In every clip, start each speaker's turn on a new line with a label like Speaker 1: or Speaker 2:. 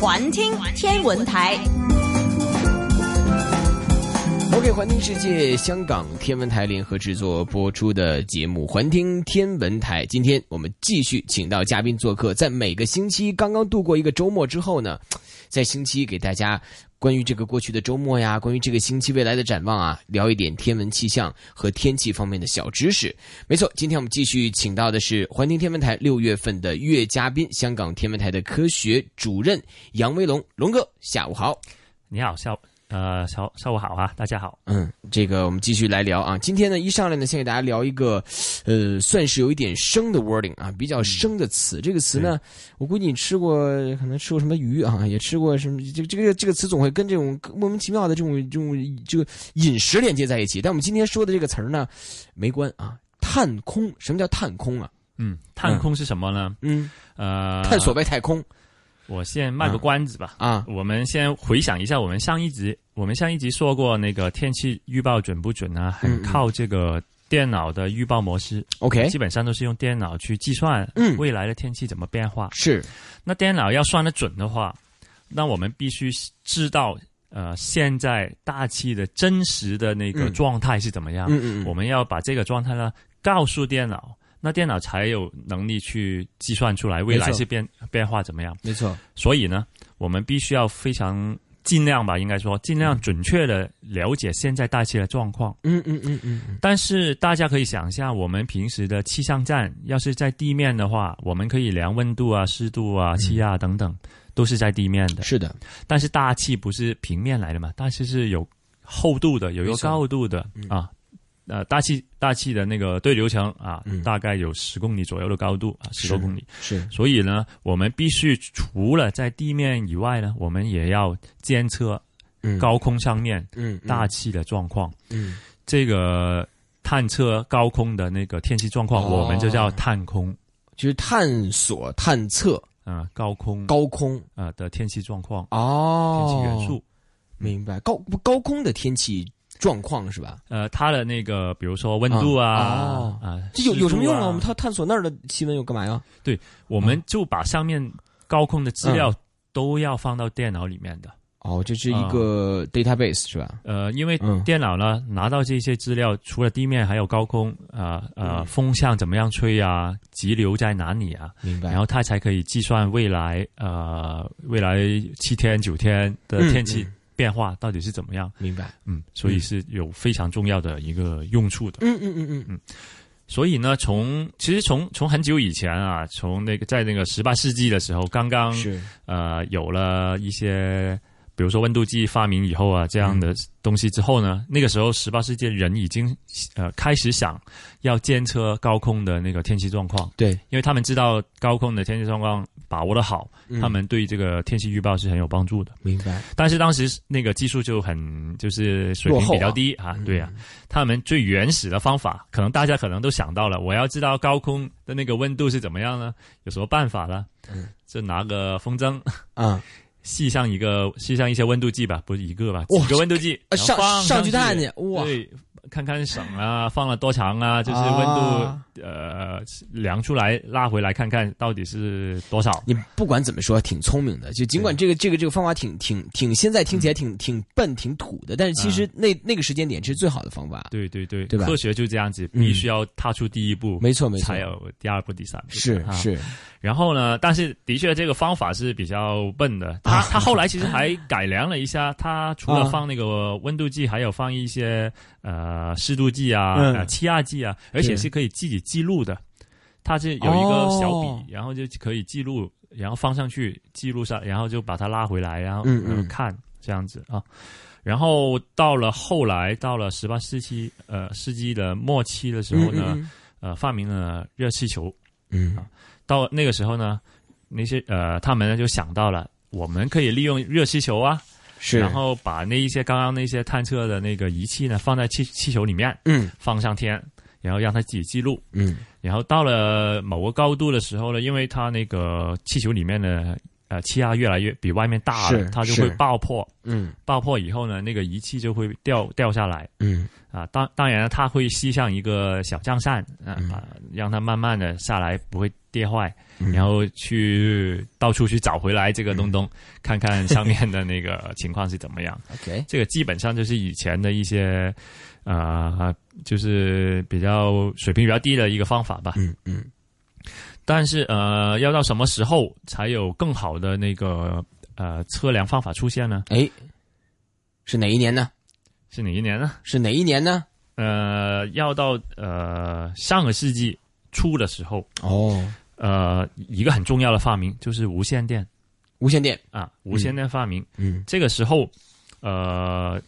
Speaker 1: 环听天文台。
Speaker 2: OK，环听世界，香港天文台联合制作播出的节目《环听天文台》。今天我们继续请到嘉宾做客，在每个星期刚刚度过一个周末之后呢，在星期一给大家关于这个过去的周末呀，关于这个星期未来的展望啊，聊一点天文气象和天气方面的小知识。没错，今天我们继续请到的是环听天文台六月份的月嘉宾，香港天文台的科学主任杨威龙，龙哥，下午好。
Speaker 3: 你好，下呃下下午好啊，大家好。
Speaker 2: 嗯，这个我们继续来聊啊。今天呢，一上来呢，先给大家聊一个，呃，算是有一点生的 wording 啊，比较生的词。这个词呢，我估计你吃过，可能吃过什么鱼啊，也吃过什么。这个这个这个词总会跟这种莫名其妙的这种这种这个饮食连接在一起。但我们今天说的这个词儿呢，没关啊。探空，什么叫探空啊？
Speaker 3: 嗯，探空是什么呢？
Speaker 2: 嗯，
Speaker 3: 呃，
Speaker 2: 探索外太空。
Speaker 3: 我先卖个关子吧。
Speaker 2: 啊，
Speaker 3: 我们先回想一下，我们上一集我们上一集说过那个天气预报准不准呢？很靠这个电脑的预报模式。
Speaker 2: OK，
Speaker 3: 基本上都是用电脑去计算
Speaker 2: 嗯
Speaker 3: 未来的天气怎么变化。
Speaker 2: 是，
Speaker 3: 那电脑要算得准的话，那我们必须知道呃现在大气的真实的那个
Speaker 2: 嗯
Speaker 3: 状态是怎么样。
Speaker 2: 嗯嗯嗯，
Speaker 3: 我们要把这个状态呢告诉电脑，那电脑才有能力去计算出来未来是变变化怎么样。
Speaker 2: 没错，
Speaker 3: 所以呢，我们必须要非常尽量吧，应该说尽量准确的了解现在大气的状况。
Speaker 2: 嗯嗯嗯嗯嗯，
Speaker 3: 但是大家可以想象，我们平时的气象站要是在地面的话，我们可以量温度啊、湿度啊、气压等等，都是在地面的。
Speaker 2: 是的，
Speaker 3: 但是大气不是平面来的嘛，大气是有厚度的，有一个高度的
Speaker 2: 嗯
Speaker 3: 啊。呃，大气大气的那个对流层啊，
Speaker 2: 嗯
Speaker 3: 大概有十公里左右的高度啊，十多公里。
Speaker 2: 是，
Speaker 3: 所以呢，我们必须除了在地面以外呢，我们也要监测
Speaker 2: 嗯，
Speaker 3: 高空上面
Speaker 2: 嗯，嗯
Speaker 3: 大，气的状况。
Speaker 2: 嗯，
Speaker 3: 这个探测高空的那个天气状况，
Speaker 2: 哦
Speaker 3: 我们就叫探空
Speaker 2: 就是探索、探测
Speaker 3: 啊、高空
Speaker 2: 高空
Speaker 3: 啊、的天气状况、
Speaker 2: 哦，
Speaker 3: 天气元素。
Speaker 2: 明白？高高空的天气状况是吧？
Speaker 3: 呃，它的那个，比如说温度啊
Speaker 2: 哦
Speaker 3: 啊，
Speaker 2: 这有有什么用啊？我们探探索那儿的气温又干嘛呀？
Speaker 3: 对我们就把上面高空的资
Speaker 2: 嗯
Speaker 3: 料都要放到电脑里面的。
Speaker 2: 哦，这是一个 database 是吧？
Speaker 3: 呃，因为
Speaker 2: 嗯
Speaker 3: 电脑呢拿到这些资料，除了地面，还有高空啊呃
Speaker 2: 嗯
Speaker 3: 风向怎么样吹啊，急流在哪里啊，
Speaker 2: 明白。
Speaker 3: 然后它才可以计算未来呃未来七天九天的
Speaker 2: 嗯
Speaker 3: 天气
Speaker 2: 嗯
Speaker 3: 变化到底是怎么样。
Speaker 2: 明白。
Speaker 3: 嗯，所以是有非常重要的一个用处的。
Speaker 2: 嗯嗯嗯嗯嗯
Speaker 3: 所以呢，从其实从从很久以前啊，从那个在那个十八世纪的时候，刚刚
Speaker 2: 嗯，是
Speaker 3: 呃有了一些，比如说温度计发明以后啊，这样的东西之后呢，那个时候十八世纪人已经呃开始想要监测高空的那个天气状况，
Speaker 2: 对，
Speaker 3: 因为他们知道高空的天气状况把握的好，
Speaker 2: 嗯。
Speaker 3: 他们对这个天气预报是很有帮助的。
Speaker 2: 明白。
Speaker 3: 但是当时那个技术就很就是水平比较低啊，对啊，他们最原始的方法，可能大家可能都想到了，我要知道高空的那个温度是怎么样呢？有什么办法呢？
Speaker 2: 嗯，
Speaker 3: 就拿个风筝，
Speaker 2: 啊，
Speaker 3: 系上一个系上一些温度计吧，不是一个吧，几个温度计，
Speaker 2: 呃上上去
Speaker 3: 去
Speaker 2: 看去，哇，
Speaker 3: 对，看看省啊，放了多长啊，就是温度、
Speaker 2: 啊
Speaker 3: 呃量出来拉回来看看到底是多少。
Speaker 2: 你不管怎么说，挺聪明的。就尽管这个这个这个方法挺挺挺，现在听起来挺挺笨、挺土的，但是其实那那个时间点是最好的方法。
Speaker 3: 对对对，
Speaker 2: 对吧
Speaker 3: 科学就这样子，
Speaker 2: 嗯
Speaker 3: 必须要踏出第一步，
Speaker 2: 没错没错
Speaker 3: 才有第二步、第三步。啊
Speaker 2: 是是，
Speaker 3: 然后呢，但是的确这个方法是比较笨的。他
Speaker 2: 啊
Speaker 3: 他后来其实还改良了一下，他除了放那个温度计，还有放一些呃湿度计啊、气压计啊，而且
Speaker 2: 是
Speaker 3: 是可以自己记录的。它是有一个小笔，
Speaker 2: 哦
Speaker 3: 然后就可以记录，然后放上去记录上，然后就把它拉回来，然后
Speaker 2: 嗯嗯
Speaker 3: 呃看这样子啊。然后到了后来，到了十八世纪呃世纪的末期的时候呢，
Speaker 2: 嗯
Speaker 3: 呃发明了热气球。
Speaker 2: 嗯
Speaker 3: 到那个时候呢，那些呃，他们呢就想到了，我们可以利用热气球啊，
Speaker 2: 是，
Speaker 3: 然后把那一些刚刚那些探测的那个仪器呢放在气气球里面，
Speaker 2: 嗯。
Speaker 3: 放上天，然后让它自己记录。
Speaker 2: 嗯。
Speaker 3: 然后到了某个高度的时候呢，因为它那个气球里面呢，呃气压越来越比外面大了，它就会爆破。
Speaker 2: 嗯
Speaker 3: 爆破以后呢，那个仪器就会掉掉下来
Speaker 2: 嗯
Speaker 3: 啊。当当然了，它会吸上一个小降扇啊，
Speaker 2: 嗯
Speaker 3: 把让它慢慢的下来，不会跌坏。
Speaker 2: 嗯
Speaker 3: 然后去到处去找回来这个东东，看看上面的那个情况是怎么样。
Speaker 2: OK，
Speaker 3: 这个基本上就是以前的一些呃，就是比较水平比较低的一个方法吧。
Speaker 2: 嗯嗯
Speaker 3: 但是呃，要到什么时候才有更好的那个呃测量方法出现呢？
Speaker 2: 哎，是哪一年呢？
Speaker 3: 是哪一年呢？
Speaker 2: 是哪一年呢？
Speaker 3: 呃，要到呃上个世纪初的时候，
Speaker 2: 哦，
Speaker 3: 呃，一个很重要的发明就是无线电
Speaker 2: 无线电，
Speaker 3: 啊，无线电发明。
Speaker 2: 嗯
Speaker 3: 这个时候，呃，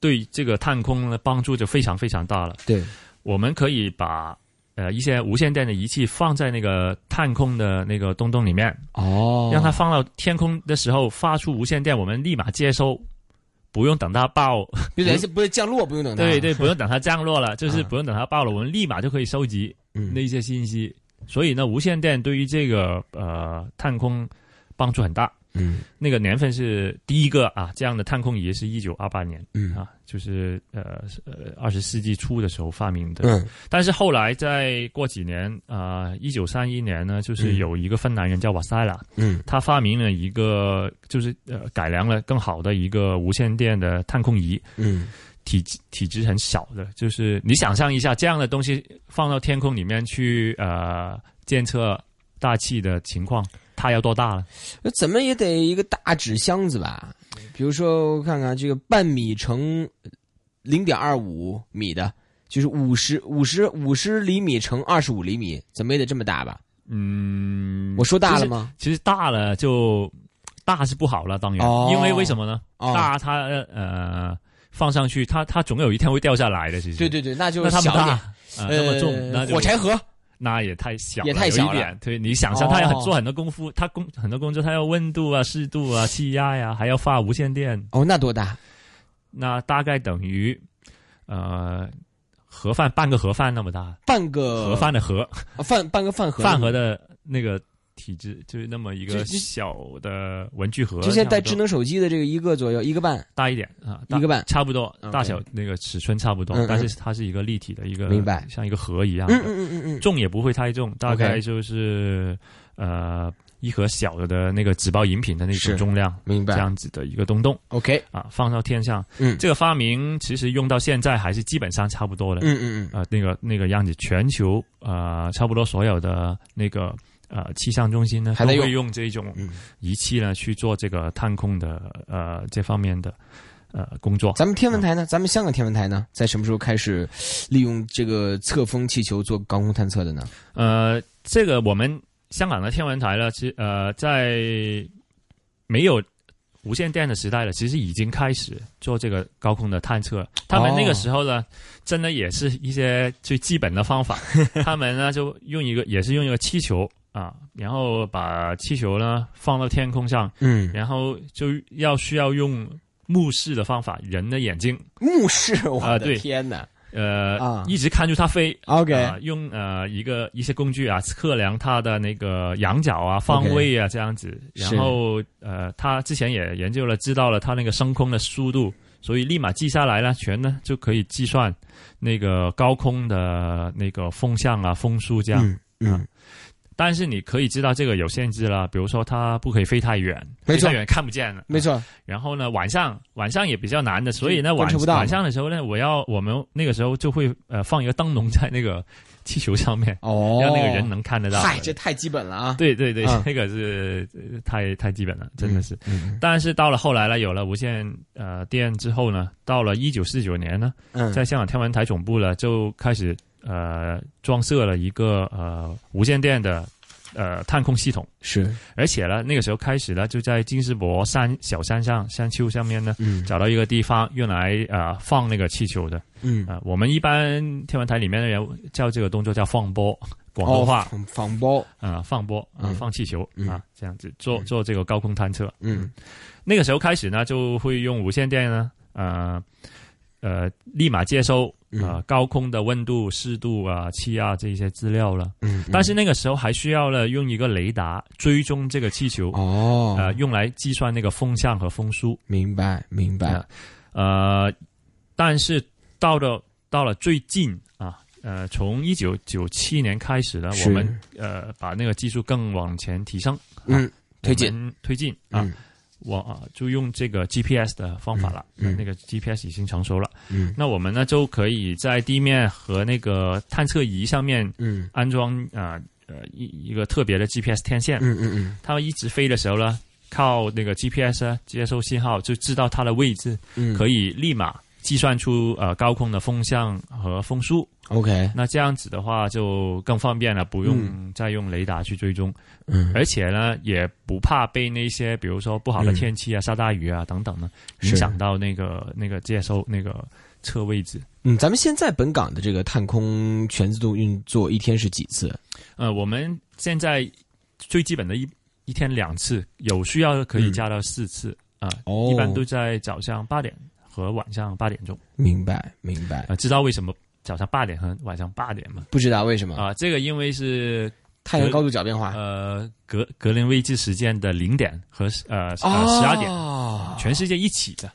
Speaker 3: 对这个探空的帮助就非常非常大了。
Speaker 2: 对，
Speaker 3: 我们可以把呃一些无线电的仪器放在那个探空的那个洞洞里面，
Speaker 2: 哦，
Speaker 3: 让它放到天空的时候发出无线电，我们立马接收，不用等它爆，
Speaker 2: 不是不是降落，不用等它，
Speaker 3: 对对，不用等它降落了，就是
Speaker 2: 啊
Speaker 3: 不用等它爆了，我们立马就可以收集
Speaker 2: 嗯
Speaker 3: 那些信息。所以呢，无线电对于这个呃探空帮助很大。
Speaker 2: 嗯。
Speaker 3: 那个年份是第一个啊，这样的探空仪是一九二八年
Speaker 2: 嗯。
Speaker 3: 啊，就是呃呃二十世纪初的时候发明的。
Speaker 2: 嗯。
Speaker 3: 但是后来再过几年啊，一九三一年呢，就是
Speaker 2: 嗯。
Speaker 3: 有一个芬兰人叫瓦塞拉，
Speaker 2: 嗯。
Speaker 3: 他发明了一个就是呃改良了更好的一个无线电的探空仪，
Speaker 2: 嗯。
Speaker 3: 体积体积很小的，就是你想象一下这样的东西放到天空里面去呃监测大气的情况，它要多大了？
Speaker 2: 怎么也得一个大纸箱子吧？比如说，我看看这个半米乘零点二五米的，就是五十五十五十厘米乘二十五厘米，怎么也得这么大吧？
Speaker 3: 嗯，
Speaker 2: 我说大了吗？
Speaker 3: 其实大了就大是不好了，当然，
Speaker 2: 哦
Speaker 3: 因为为什么呢？
Speaker 2: 哦，
Speaker 3: 大它呃放上去，它它总有一天会掉下来的。其实
Speaker 2: 对对对，那就
Speaker 3: 那它不大
Speaker 2: 小一点，
Speaker 3: 啊、那么重，那
Speaker 2: 呃，
Speaker 3: 就
Speaker 2: 火柴盒，
Speaker 3: 那也太小了，
Speaker 2: 也太小了。
Speaker 3: 有一点。对你想象，他要做很多功夫，他工很多工作，他要温度啊、湿度啊、气压呀、还要发无线电，
Speaker 2: 哦，那多大？
Speaker 3: 那大概等于呃盒饭半个盒饭那么大，
Speaker 2: 半个
Speaker 3: 盒饭的盒，
Speaker 2: 啊饭半个饭盒，
Speaker 3: 饭盒的那个体积就是那么一个小的文具盒，
Speaker 2: 就现在带智能手机的这个一个左右，一个半，
Speaker 3: 大一点啊，大
Speaker 2: 一个半。
Speaker 3: 差不多大小那个尺寸差不多但是它是一个立体的一个，
Speaker 2: 明白。
Speaker 3: 像一个盒一样
Speaker 2: 嗯
Speaker 3: 的，
Speaker 2: 嗯嗯嗯嗯，
Speaker 3: 重也不会太重，大概就是呃一盒小的的那个纸包饮品的那
Speaker 2: 是。
Speaker 3: 种重量，
Speaker 2: 明白。
Speaker 3: 这样子的一个东东。
Speaker 2: OK，
Speaker 3: 啊，放到天上。
Speaker 2: 嗯。
Speaker 3: 这个发明其实用到现在还是基本上差不多的。
Speaker 2: 嗯嗯嗯，
Speaker 3: 啊，那个那个样子，全球呃差不多所有的那个呃气象中心呢，
Speaker 2: 还在用
Speaker 3: 都会用这种
Speaker 2: 嗯
Speaker 3: 仪器呢去做这个探空的呃这方面的呃工作。
Speaker 2: 咱们天文台呢？咱们香港天文台呢，在什么时候开始利用这个测风气球做高空探测的呢？
Speaker 3: 呃，这个我们香港的天文台呢，其实呃在没有无线电的时代了，其实已经开始做这个高空的探测。他们那个时候呢，真的也是一些最基本的方法。他们呢就用一个，也是用一个气球啊，然后把气球呢放到天空上，
Speaker 2: 嗯，
Speaker 3: 然后就要需要用目视的方法，人的眼睛
Speaker 2: 目视，我的
Speaker 3: 啊对
Speaker 2: 天哪
Speaker 3: 呃、
Speaker 2: 啊
Speaker 3: 一直看住它飞。
Speaker 2: ！OK，
Speaker 3: 啊，用呃一个一些工具啊，测量它的那个仰角啊、方位啊这样子。然后呃，他之前也研究了，知道了它那个升空的速度，所以立马记下来了，全呢就可以计算那个高空的那个风向啊、风速这样。
Speaker 2: 嗯嗯，
Speaker 3: 但是你可以知道这个有限制了，比如说它不可以飞太远，
Speaker 2: 没
Speaker 3: 飞太远看不见了。
Speaker 2: 没错，
Speaker 3: 然后呢，晚上晚上也比较难的，所以呢晚晚上的时候呢，我要我们那个时候就会呃放一个灯笼在那个气球上面，
Speaker 2: 哦，
Speaker 3: 让那个人能看得到。
Speaker 2: 嗨，这太基本了啊！
Speaker 3: 对对对，
Speaker 2: 嗯
Speaker 3: 这个是呃太太基本了，真的是。
Speaker 2: 嗯
Speaker 3: 但是到了后来呢，有了无线呃电之后呢，到了一九四九年呢，
Speaker 2: 嗯，
Speaker 3: 在香港天文台总部呢就开始呃装设了一个呃无线电的呃探空系统，
Speaker 2: 是。
Speaker 3: 而且呢那个时候开始呢就在金丝伯山小山上山丘上面呢
Speaker 2: 嗯。
Speaker 3: 找到一个地方用来呃放那个气球的。
Speaker 2: 嗯，
Speaker 3: 啊、呃我们一般天文台里面的人叫这个动作叫放波，广东话。
Speaker 2: 哦仿仿包，
Speaker 3: 啊、放波啊、
Speaker 2: 嗯。
Speaker 3: 放气球
Speaker 2: 嗯。
Speaker 3: 啊这样子做做这个高空探测。
Speaker 2: 嗯。
Speaker 3: 那个时候开始呢，就会用无线电呢，呃呃立马接收
Speaker 2: 啊
Speaker 3: 呃高空的温度、湿度啊、气压这些资料了。
Speaker 2: 嗯，
Speaker 3: 但是那个时候还需要了用一个雷达追踪这个气球，
Speaker 2: 哦，
Speaker 3: 呃，用来计算那个风向和风速。
Speaker 2: 明白明白。
Speaker 3: 啊，呃，但是到了到了最近啊，呃，从一九九七年开始呢，我们呃把那个技术更往前提升，
Speaker 2: 嗯，推进。
Speaker 3: 推进啊，
Speaker 2: 嗯
Speaker 3: 我啊就用这个 GPS 的方法了，
Speaker 2: 嗯嗯。
Speaker 3: 那个 GPS 已经成熟了，
Speaker 2: 嗯。
Speaker 3: 那我们呢就可以在地面和那个探测仪上面
Speaker 2: 嗯。
Speaker 3: 安装啊呃一一个特别的 GPS 天线，
Speaker 2: 嗯嗯嗯。
Speaker 3: 它一直飞的时候呢，靠那个 GPS 啊接收信号，就知道它的位置，
Speaker 2: 嗯，
Speaker 3: 可以立马计算出呃高空的风向和风速。
Speaker 2: OK，
Speaker 3: 那这样子的话就更方便了，不用再用雷达去追踪，
Speaker 2: 嗯。
Speaker 3: 而且呢也不怕被那些比如说不好的天气啊、下大雨啊等等呢影响到那个那个接收那个测位置。
Speaker 2: 嗯，咱们现在本港的这个探空全自动运作一天是几次？
Speaker 3: 呃，我们现在最基本的一一天两次，有需要可以加到四次啊、
Speaker 2: 哦。
Speaker 3: 一般都在早上八点和晚上八点钟。
Speaker 2: 明白明白
Speaker 3: 啊、，知道为什么早上八点和晚上八点吗？
Speaker 2: 不知道为什么
Speaker 3: 啊、这个因为是
Speaker 2: 太阳高度角变化
Speaker 3: 呃格格林威治时间的零点和呃呃
Speaker 2: 哦
Speaker 3: 十二点，全世界一起的。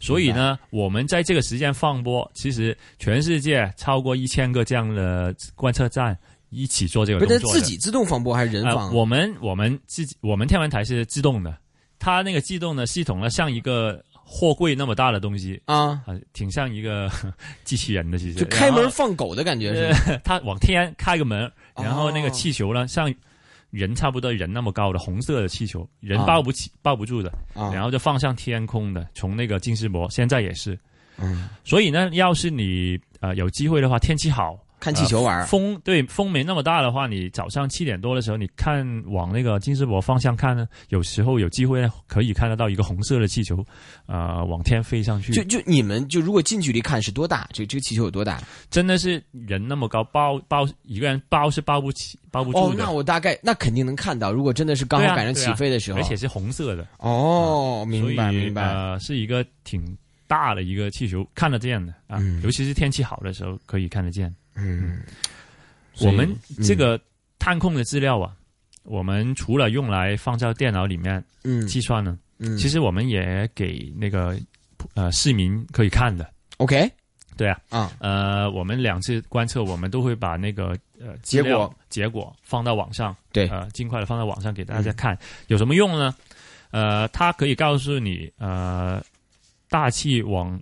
Speaker 3: 所以呢，我们在这个时间放播，其实全世界超过一千个这样的观测站一起做这个
Speaker 2: 不是
Speaker 3: 动作的。
Speaker 2: 自己自动放播还是人
Speaker 3: 呃，
Speaker 2: 放？
Speaker 3: 我们我们自己我们天文台是自动的，它那个自动的系统呢，像一个货柜那么大的东西
Speaker 2: 啊，
Speaker 3: 啊、挺像一个 机器人的，其实。
Speaker 2: 就开门放狗的感觉是。吗？
Speaker 3: 呃，它往天开个门，然后那个
Speaker 2: 哦
Speaker 3: 气球呢，像人差不多人那么高的红色的气球，人
Speaker 2: 啊
Speaker 3: 抱不起、抱不住的，
Speaker 2: 啊，
Speaker 3: 然后就放上天空的，从那个金丝柏，现在也是。
Speaker 2: 嗯，
Speaker 3: 所以呢，要是你呃有机会的话，天气好，
Speaker 2: 看气球玩儿，
Speaker 3: 风对风没那么大的话，你早上七点多的时候，你看往那个金丝博方向看呢，有时候有机会呢可以看得到一个红色的气球，呃，往天飞上去，
Speaker 2: 就就你们就如果近距离看是多大？这这个气球有多大？
Speaker 3: 真的是人那么高，包包一个人包是包不起、包不
Speaker 2: 哦
Speaker 3: 住，的。
Speaker 2: 那我大概那肯定能看到。如果真的是刚好赶上起飞的时候，
Speaker 3: 而且是红色的，
Speaker 2: 哦，明白明白。
Speaker 3: 呃，是一个挺大的一个气球，看得见的啊，
Speaker 2: 嗯
Speaker 3: 尤其是天气好的时候可以看得见。
Speaker 2: 嗯，
Speaker 3: 我们这个探控的资料啊，我们除了用来放在电脑里面
Speaker 2: 嗯。
Speaker 3: 计算呢，
Speaker 2: 嗯，
Speaker 3: 其实我们也给那个呃市民可以看的。
Speaker 2: OK
Speaker 3: 对啊，
Speaker 2: 啊，
Speaker 3: 呃，我们两次观测，我们都会把那个呃
Speaker 2: 结果。
Speaker 3: 结果放到网上，
Speaker 2: 对。
Speaker 3: 呃，尽快的放到网上给大家看，有什么用呢？呃，它可以告诉你，呃，大气往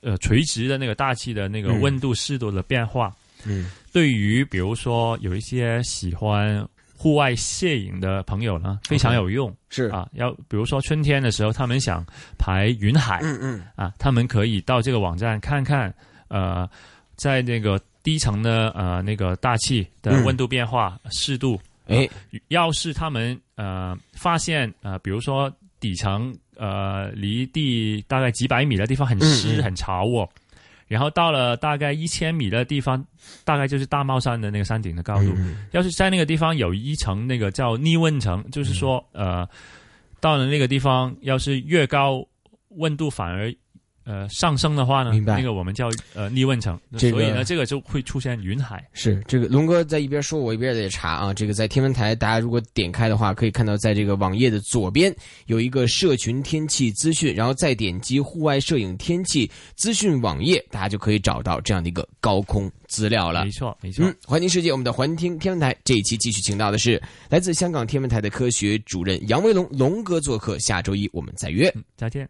Speaker 3: 呃垂直的那个大气的那个
Speaker 2: 嗯。
Speaker 3: 温度、湿度的变化，
Speaker 2: 嗯。
Speaker 3: 对于比如说有一些喜欢户外摄影的朋友呢，非常有用
Speaker 2: 是，
Speaker 3: 啊。要比如说春天的时候，他们想拍云海，
Speaker 2: 嗯嗯。
Speaker 3: 啊，他们可以到这个网站看看，呃，在那个低层的呃那个大气的
Speaker 2: 嗯
Speaker 3: 温度变化、湿度。
Speaker 2: 哎
Speaker 3: 要是他们呃发现呃，比如说底层呃离地大概几百米的地方很湿、
Speaker 2: 嗯嗯。
Speaker 3: 很潮哦，然后到了大概一千米的地方，大概就是大帽山的那个山顶的高度。
Speaker 2: 嗯
Speaker 3: 要是在那个地方有一层那个叫逆温层，就是说，呃，到了那个地方，要是越高温度反而呃上升的话呢，
Speaker 2: 明白
Speaker 3: 那个我们叫呃逆问层，
Speaker 2: 这个
Speaker 3: 所以呢，这个就会出现云海。
Speaker 2: 是这个龙哥在一边说，我一边在查啊。这个在天文台，大家如果点开的话，可以看到在这个网页的左边有一个社群天气资讯，然后再点击户外摄影天气资讯网页，大家就可以找到这样的一个高空资料了
Speaker 3: 没。错，没错。
Speaker 2: 嗯，环听世界，我们的环听天文台这一期继续请到的是来自香港天文台的科学主任杨威龙龙哥做客，下周一我们再约。
Speaker 3: 再见。